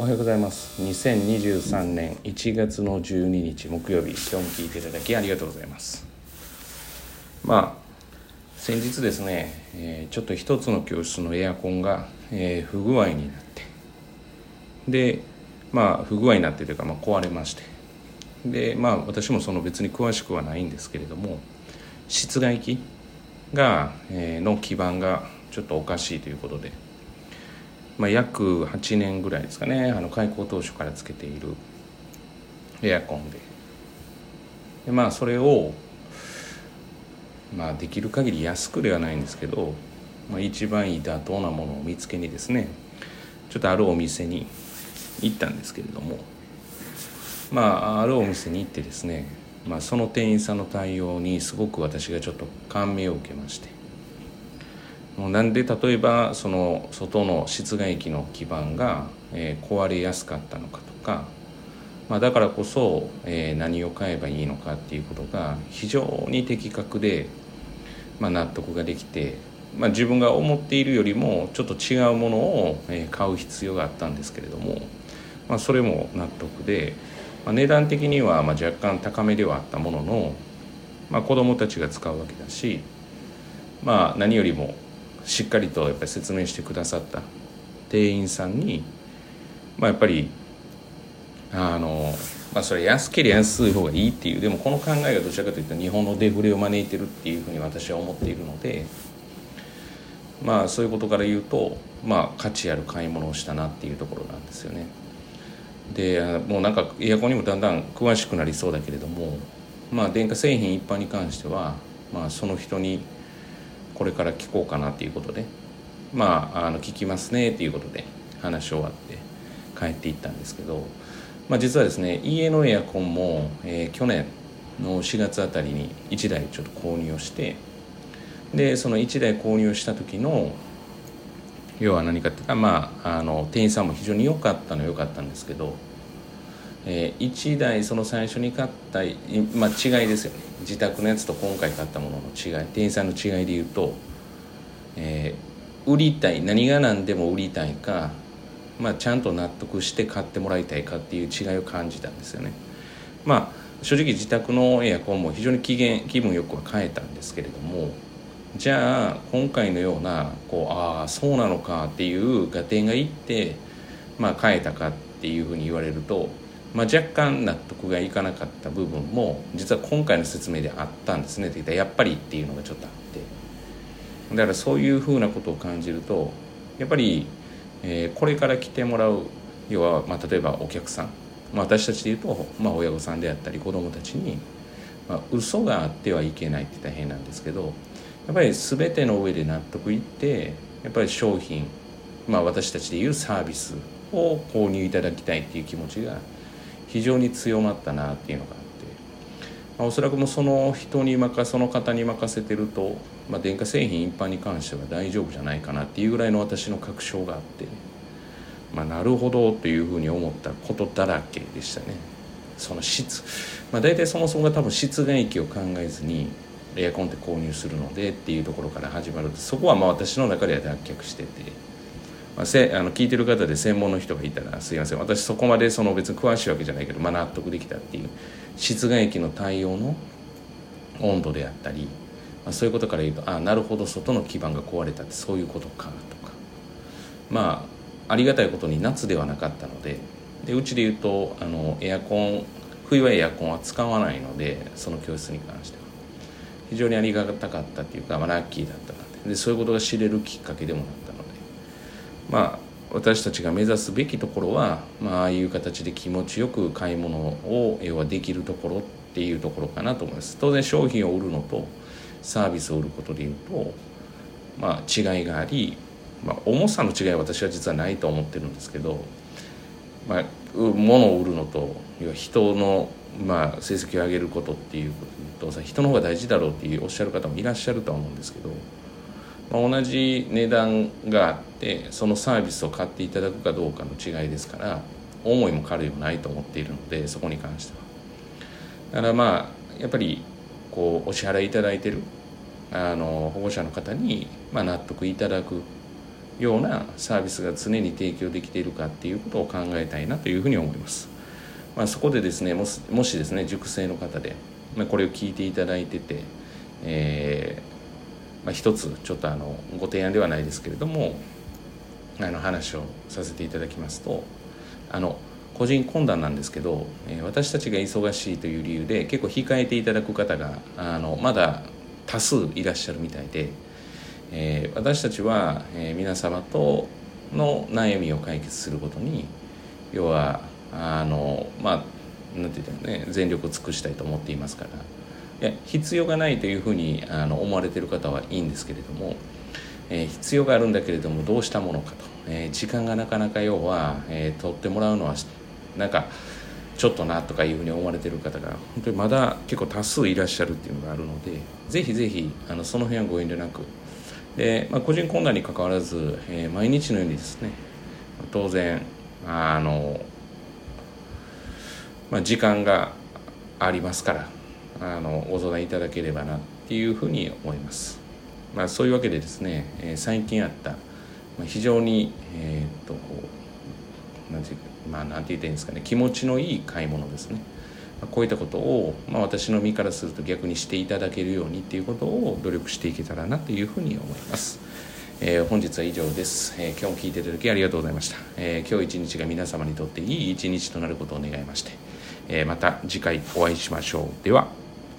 おはようございます。2023年1月の12日木曜日。今日も聞いていただきありがとうございます。まあ先日ですね、えー、ちょっと一つの教室のエアコンが、えー、不具合になって。でまあ不具合になってというか、まあ、壊れまして。でまあ私もその別に詳しくはないんですけれども室外機が、えー、の基板がちょっとおかしいということでまあ、約8年ぐらいですかね。あの開校当初からつけているエアコンで。でまあそれを、まあ、できる限り安くではないんですけど、まあ、一番いい妥当なものを見つけにですねちょっとあるお店に行ったんですけれどもまああるお店に行ってですね、まあ、その店員さんの対応にすごく私がちょっと感銘を受けまして。なんで例えばその外の室外機の基板が、えー、壊れやすかったのかとか、まあ、だからこそ、えー、何を買えばいいのかっていうことが非常に的確で、まあ、納得ができて、まあ、自分が思っているよりもちょっと違うものを、えー、買う必要があったんですけれども、まあ、それも納得で、まあ、値段的にはまあ若干高めではあったものの、まあ、子どもたちが使うわけだし、まあ、何よりもしっかりとやっぱり説明してくださった店員さんに、まあ、やっぱりあの、まあ、それ安ければ安い方がいいっていうでもこの考えがどちらかというと日本のデフレを招いてるっていうふうに私は思っているのでまあそういうことから言うと、まあ、価値ある買い物をしたなっていうところなんですよね。でもうなんかエアコンにもだんだん詳しくなりそうだけれどもまあ電化製品一般に関しては、まあ、その人にこれから聞こうかなっていうことで。まああの聞きますねっていうことで話し終わって帰っていったんですけど、まあ、実はですね家のエアコンも、えー、去年の4月あたりに1台ちょっと購入をしてでその1台購入した時の要は何かっていうかまああの店員さんも非常に良かったのは良かったんですけどえー、1台その最初に買った、まあ、違いですよね。自宅のやつと今回買ったものの違い。店員さんの違いで言うと、えー、売りたい何が何でも売りたいか、まあ、ちゃんと納得して買ってもらいたいかっていう違いを感じたんですよね。まあ正直自宅のエアコンも非常に気気分よくは変えたんですけれどもじゃあ今回のようなこうああそうなのかっていう合点がいって、まあ、変えたかっていうふうに言われるとまあ、若干納得がいかなかった部分も実は今回の説明であったんですね。って言ったらやっぱりっていうのがちょっとあって。だからそういうふうなことを感じるとやっぱり、えー、これから来てもらう要は、まあ、例えばお客さん、まあ、私たちで言うと、まあ、親御さんであったり子どもたちに、まあ、嘘があってはいけないって言ったら変なんですけどやっぱり全ての上で納得いってやっぱり商品、まあ、私たちでいうサービスを購入いただきたいっていう気持ちが非常に強まったなっていうのがあって、まあ、おそらくもその人に任その方に任せてると、まあ、電化製品一般に関しては大丈夫じゃないかなっていうぐらいの私の確証があって、まあ、なるほどというふうに思ったことだらけでしたね。その質、まあ、大体そもそもが多分室外機を考えずにエアコンって購入するのでっていうところから始まるそこはまあ私の中では脱却してて。まあ、せあの聞いてる方で専門の人がいたらすいません。私そこまでその別に詳しいわけじゃないけど、まあ、納得できたっていう室外機の対応の温度であったり、まあ、そういうことから言うとああなるほど外の基板が壊れたってそういうことかとか。まあありがたいことに夏ではなかったのででうちで言うとあのエアコン冬はエアコンは使わないのでその教室に関しては。非常にありがたかったっていうか、まあ、ラッキーだったなでそういうことが知れるきっかけでもなった。まあ私たちが目指すべきところは、まああいう形で気持ちよく買い物を要はできるところっていうところかなと思います。当然商品を売るのとサービスを売ることでいうと、まあ、違いがあり、まあ、重さの違いは私は実はないと思ってるんですけど、まあ、物を売るのと要は人の、まあ、成績を上げることっていうことと人の方が大事だろうっていうおっしゃる方もいらっしゃるとは思うんですけどまあ、同じ値段があってそのサービスを買っていただくかどうかの違いですから思いも軽いもないと思っているのでそこに関してはだからまあやっぱりこうお支払いいただいてるあの保護者の方に、まあ、納得いただくようなサービスが常に提供できているかっていうことを考えたいなというふうに思います。まあ、そこでですねもしもしですね熟成の方で、ま、これを聞いていただいてて、えーまあ、一つちょっとあのご提案ではないですけれどもあの話をさせていただきますとあの個人懇談なんですけど、え、私たちが忙しいという理由で結構控えていただく方があのまだ多数いらっしゃるみたいで、えー、私たちは、え、皆様との悩みを解決することに要はあのまあなんて言ってもね全力を尽くしたいと思っていますからいや必要がないというふうにあの思われてる方はいいんですけれども、え、必要があるんだけれどもどうしたものかと、え、時間がなかなか要は、え、取ってもらうのはなんかちょっとなとかいうふうに思われてる方が本当にまだ結構多数いらっしゃるっていうのがあるのでぜひぜひあのその辺はご遠慮なくで、まあ、個人懇談にかかわらず、えー、毎日のようにですね当然あのまあ、時間がありますからあのご相談いただければなっていうふうに思います。まあ、そういうわけでですね、えー、最近あった、まあ、非常に、えー、っとなんてまあ、なんて言っていいんですかね気持ちのいい買い物ですね。まあ、こういったことを、まあ、私の身からすると逆にしていただけるようにっていうことを努力していけたらなというふうに思います。えー、本日は以上です、えー、今日も聞いていただきありがとうございました、えー、今日一日が皆様にとっていい一日となることを願いましてえまた次回お会いしましょうでは